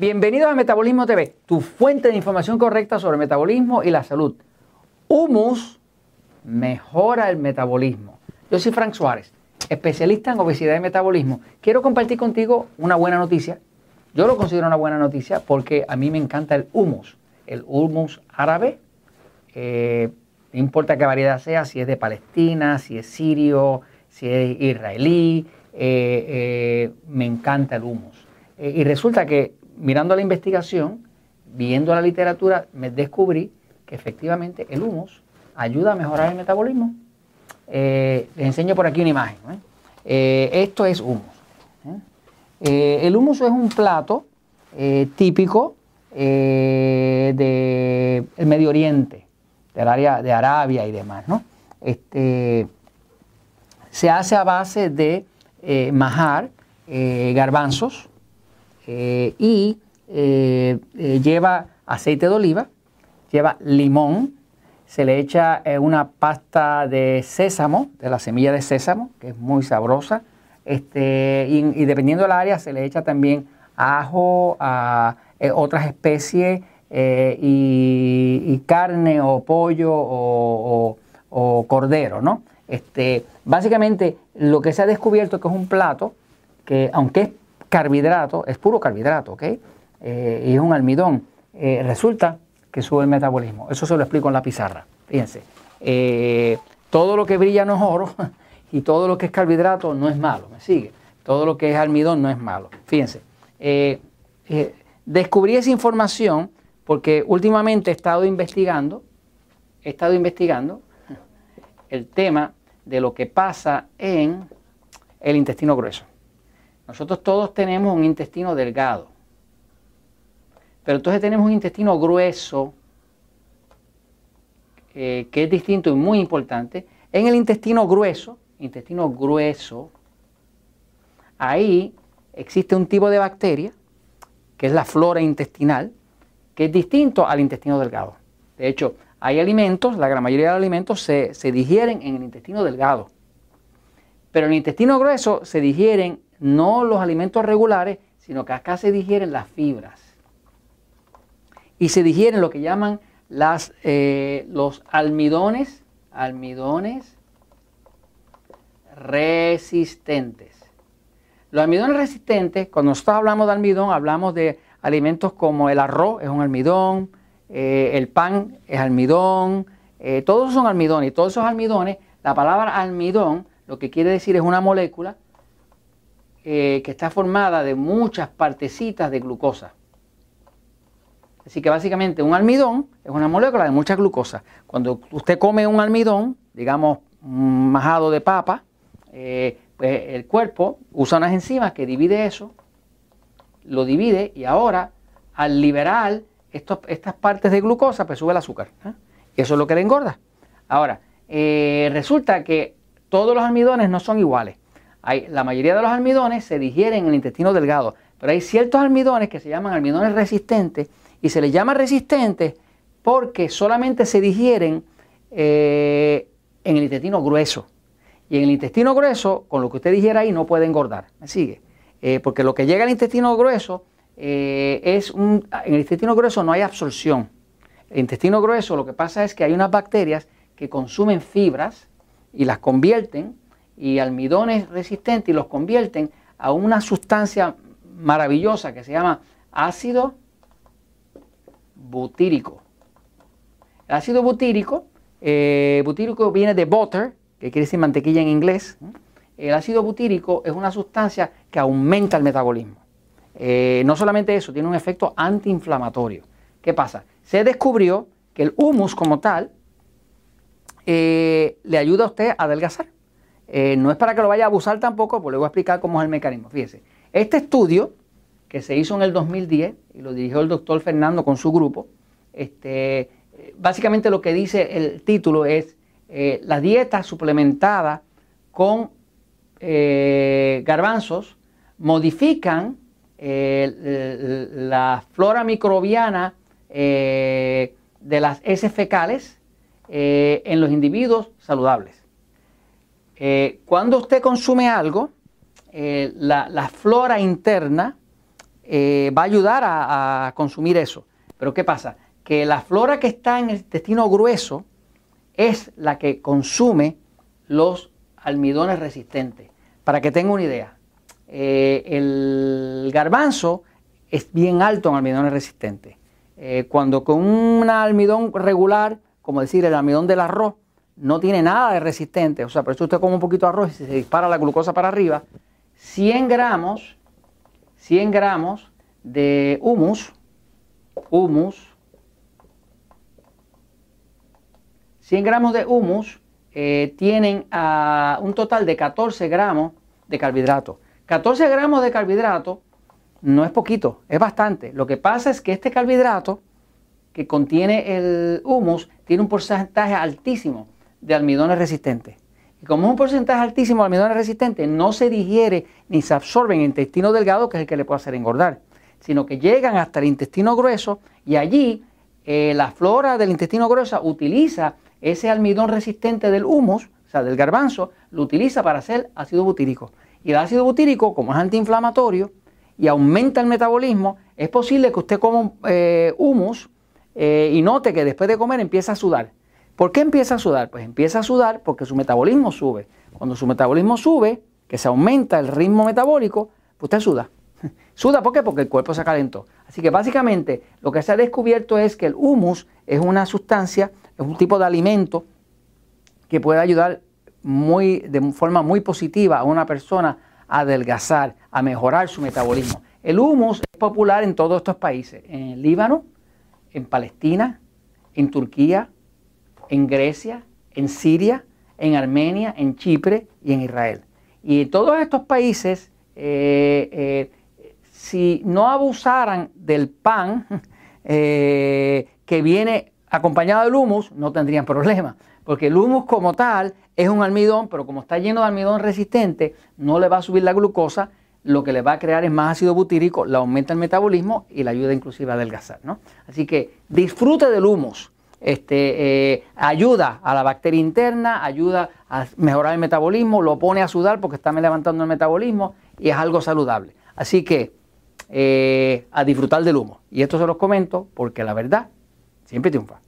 Bienvenidos a Metabolismo TV, tu fuente de información correcta sobre metabolismo y la salud. Humus mejora el metabolismo. Yo soy Frank Suárez, especialista en obesidad y metabolismo. Quiero compartir contigo una buena noticia. Yo lo considero una buena noticia porque a mí me encanta el humus, el humus árabe. Eh, no importa qué variedad sea, si es de Palestina, si es sirio, si es israelí, eh, eh, me encanta el humus. Y resulta que mirando la investigación, viendo la literatura, me descubrí que efectivamente el humus ayuda a mejorar el metabolismo. les enseño por aquí una imagen. esto es humus. el humus es un plato típico del Medio Oriente, del área de Arabia y demás. ¿no? Este, se hace a base de eh, majar, eh, garbanzos eh, y lleva aceite de oliva, lleva limón, se le echa una pasta de sésamo, de la semilla de sésamo, que es muy sabrosa, este, y, dependiendo del área se le echa también ajo, a, otras especies y, carne o pollo o, o cordero, ¿no? Este, básicamente, lo que se ha descubierto es que es un plato que, aunque es carbohidrato, es puro carbohidrato, ¿ok? Eh, y es un almidón. Eh, resulta que sube el metabolismo. Eso se lo explico en la pizarra. Fíjense, eh, todo lo que brilla no es oro y todo lo que es carbohidrato no es malo, ¿me sigue? Todo lo que es almidón no es malo. Fíjense, descubrí esa información porque últimamente he estado investigando, he estado investigando el tema de lo que pasa en el intestino grueso. Nosotros todos tenemos un intestino delgado, pero entonces tenemos un intestino grueso eh, que es distinto y muy importante. En el intestino grueso, intestino grueso, ahí existe un tipo de bacteria, que es la flora intestinal, que es distinto al intestino delgado. De hecho, hay alimentos, la gran mayoría de los alimentos se, digieren en el intestino delgado. Pero en el intestino grueso se digieren no los alimentos regulares, sino que acá se digieren las fibras. Y se digieren lo que llaman las, eh, los almidones, almidones resistentes. Los almidones resistentes, cuando nosotros hablamos de almidón, hablamos de alimentos como el arroz, es un almidón, eh, el pan es almidón, eh, todos son almidones y todos esos almidones, la palabra almidón lo que quiere decir es una molécula eh, que está formada de muchas partecitas de glucosa. Así que básicamente un almidón es una molécula de mucha glucosa. Cuando usted come un almidón, digamos majado de papa, pues el cuerpo usa unas enzimas que divide eso, lo divide y ahora al liberar estas partes de glucosa, pues sube el azúcar. ¿eh? Eso es lo que le engorda. Ahora, eh, resulta que todos los almidones no son iguales. La mayoría de los almidones se digieren en el intestino delgado, pero hay ciertos almidones que se llaman almidones resistentes y se les llama resistentes porque solamente se digieren eh, en el intestino grueso. Y en el intestino grueso, con lo que usted digiera ahí, no puede engordar. ¿Me sigue? porque lo que llega al intestino grueso eh, es un, en el intestino grueso no hay absorción. El intestino grueso lo que pasa es que hay unas bacterias que consumen fibras y las convierten y almidones resistentes y los convierten a una sustancia maravillosa que se llama ácido butírico. El ácido butírico, eh, butírico viene de butter, que quiere decir mantequilla en inglés. El ácido butírico es una sustancia que aumenta el metabolismo. Eh, no solamente eso, tiene un efecto antiinflamatorio. ¿Qué pasa? Se descubrió que el humus como tal eh, le ayuda a usted a adelgazar. Eh, no es para que lo vaya a abusar tampoco, pues le voy a explicar cómo es el mecanismo. Fíjese, este estudio que se hizo en el 2010 y lo dirigió el doctor Fernando con su grupo, este, básicamente lo que dice el título es la dieta suplementada con garbanzos modifican eh, la flora microbiana eh, de las heces fecales eh, en los individuos saludables. Cuando usted consume algo, la, flora interna eh, va a ayudar a, consumir eso. Pero ¿qué pasa? Que la flora que está en el intestino grueso es la que consume los almidones resistentes. Para que tenga una idea, eh, el garbanzo es bien alto en almidones resistentes. Eh, cuando con un almidón regular, como decir el almidón del arroz, no tiene nada de resistente, o sea, por eso usted come un poquito de arroz y se dispara la glucosa para arriba, 100 gramos, 100 gramos de humus, humus, 100 gramos de humus eh, tienen ah, un total de 14 gramos de carbohidratos. 14 gramos de carbohidratos no es poquito, es bastante. Lo que pasa es que este carbohidrato que contiene el humus tiene un porcentaje altísimo de almidones resistentes. Y como es un porcentaje altísimo de almidones resistentes, no se digiere ni se absorbe en el intestino delgado, que es el que le puede hacer engordar, sino que llegan hasta el intestino grueso y allí eh, la flora del intestino grueso utiliza ese almidón resistente del humus, o sea, del garbanzo, lo utiliza para hacer ácido butírico. Y el ácido butírico, como es antiinflamatorio, y aumenta el metabolismo, es posible que usted coma eh, humus eh, y note que después de comer empieza a sudar. ¿Por qué empieza a sudar? Pues empieza a sudar porque su metabolismo sube. Cuando su metabolismo sube, que se aumenta el ritmo metabólico, pues usted suda. ¿Suda por qué? Porque el cuerpo se calentó. Así que básicamente lo que se ha descubierto es que el humus es una sustancia, es un tipo de alimento que puede ayudar muy, de forma muy positiva a una persona adelgazar, a mejorar su metabolismo. El humus es popular en todos estos países, en el Líbano, en Palestina, en Turquía, en Grecia, en Siria, en Armenia, en Chipre y en Israel. Y en todos estos países, eh, eh, si no abusaran del pan eh, que viene acompañado del humus, no tendrían problema. Porque el humus como tal es un almidón, pero como está lleno de almidón resistente, no le va a subir la glucosa, lo que le va a crear es más ácido butírico, le aumenta el metabolismo y le ayuda inclusive a adelgazar. Así que disfrute del humus. Este, eh, ayuda a la bacteria interna, ayuda a mejorar el metabolismo, lo pone a sudar porque está levantando el metabolismo y es algo saludable. Así que eh, a disfrutar del humo. Y esto se los comento porque la verdad siempre triunfa.